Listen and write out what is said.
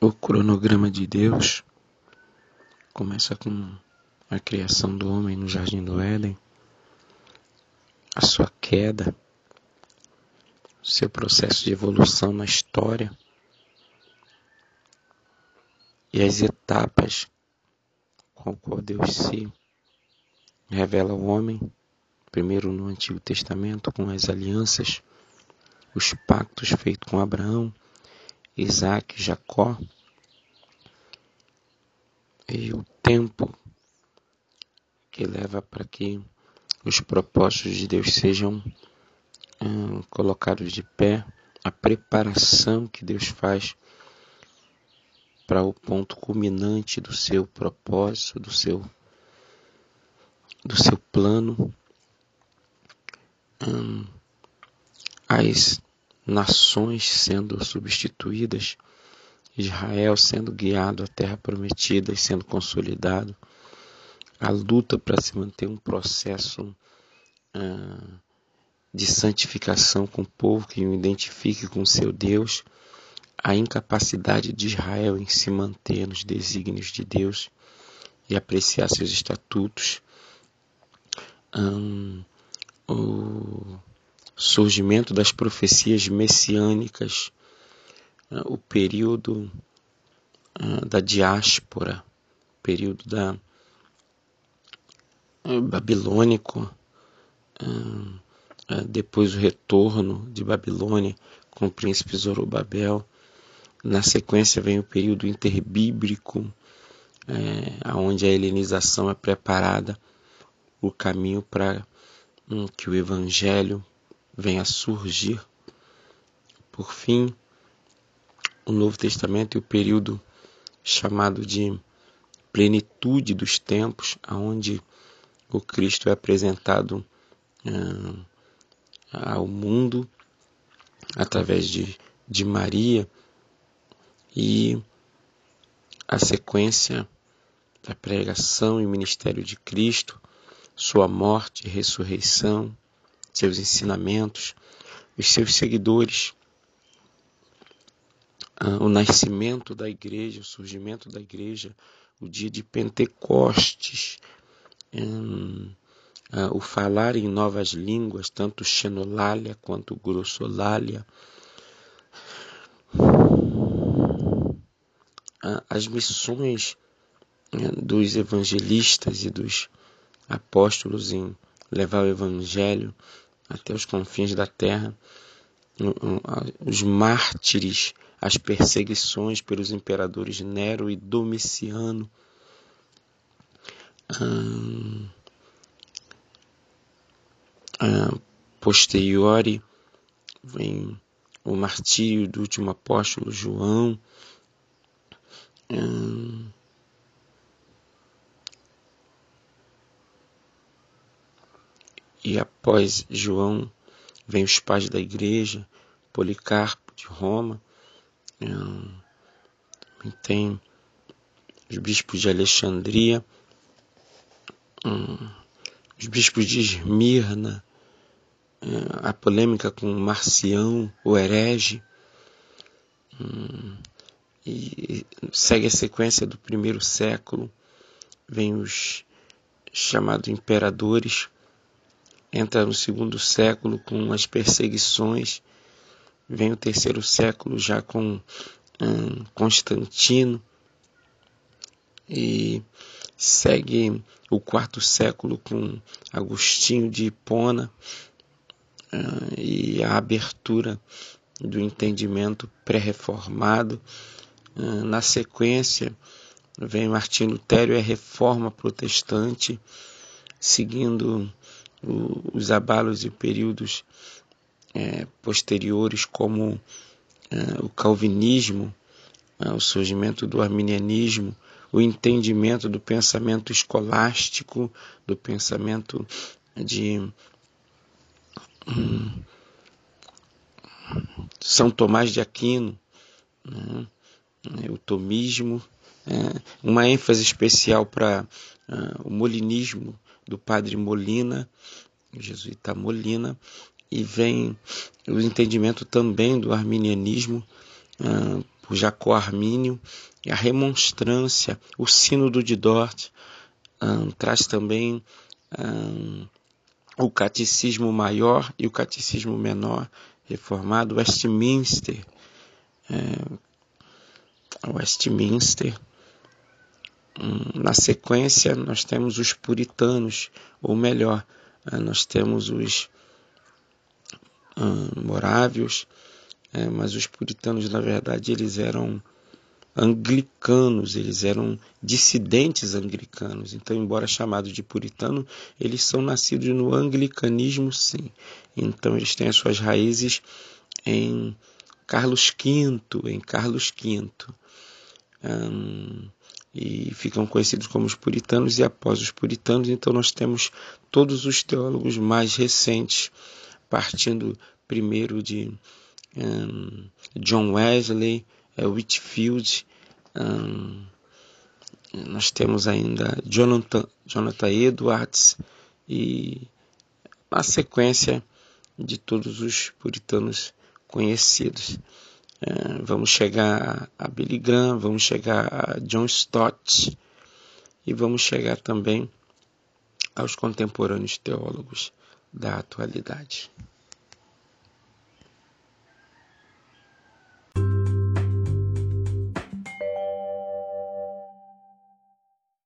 O cronograma de Deus começa com a criação do homem no jardim do Éden, a sua queda, seu processo de evolução na história e as etapas com qual Deus se revela ao homem, primeiro no Antigo Testamento com as alianças, os pactos feitos com Abraão, Isaac, Jacó, e o tempo que leva para que os propósitos de Deus sejam hum, colocados de pé, a preparação que Deus faz para o ponto culminante do seu propósito, do seu do seu plano, hum, as nações sendo substituídas, Israel sendo guiado à terra prometida e sendo consolidado, a luta para se manter um processo uh, de santificação com o povo que o identifique com seu Deus, a incapacidade de Israel em se manter nos desígnios de Deus e apreciar seus estatutos, um, o surgimento das profecias messiânicas, uh, o período uh, da diáspora, período da uh, babilônico, depois o retorno de Babilônia com o príncipe Zorobabel. Na sequência vem o período interbíblico, é, onde a helenização é preparada, o caminho para um, que o evangelho vem a surgir. Por fim, o Novo Testamento e o período chamado de plenitude dos tempos, aonde o Cristo é apresentado uh, ao mundo através de, de Maria e a sequência da pregação e ministério de Cristo, sua morte e ressurreição, seus ensinamentos, os seus seguidores, ah, o nascimento da igreja, o surgimento da igreja, o dia de Pentecostes, hum, ah, o falar em novas línguas, tanto xenolália quanto grossolalia, ah, as missões né, dos evangelistas e dos apóstolos em levar o evangelho até os confins da terra, os mártires, as perseguições pelos imperadores Nero e Domiciano. Hum, posteriori vem o martírio do último apóstolo João. Hum, E após João, vem os pais da igreja, Policarpo de Roma, hum, tem os bispos de Alexandria, hum, os bispos de Esmirna, hum, a polêmica com Marcião, o herege, e segue a sequência do primeiro século, vem os chamados imperadores, entra no segundo século com as perseguições, vem o terceiro século já com um, Constantino e segue o quarto século com Agostinho de Hipona uh, e a abertura do entendimento pré-reformado. Uh, na sequência, vem Martinho Lutero e a reforma protestante, seguindo os abalos e períodos é, posteriores, como é, o calvinismo, é, o surgimento do arminianismo, o entendimento do pensamento escolástico, do pensamento de hum, São Tomás de Aquino, né, o tomismo, é, uma ênfase especial para uh, o molinismo do padre Molina, jesuíta Molina, e vem o entendimento também do arminianismo o Jacó Armínio, e a remonstrância, o sínodo de Dort, um, traz também um, o catecismo maior e o catecismo menor reformado, Westminster, é, Westminster. Na sequência, nós temos os puritanos, ou melhor, é, nós temos os um, morávios, é, mas os puritanos, na verdade, eles eram anglicanos, eles eram dissidentes anglicanos. Então, embora chamados de puritano, eles são nascidos no anglicanismo, sim. Então, eles têm as suas raízes em Carlos V, em Carlos V. e ficam conhecidos como os puritanos, e após os puritanos, então nós temos todos os teólogos mais recentes, partindo primeiro de um, John Wesley, é, Whitfield, um, nós temos ainda Jonathan, Jonathan Edwards e a sequência de todos os puritanos conhecidos. É, vamos chegar a Billy Graham, vamos chegar a John Stott e vamos chegar também aos contemporâneos teólogos da atualidade.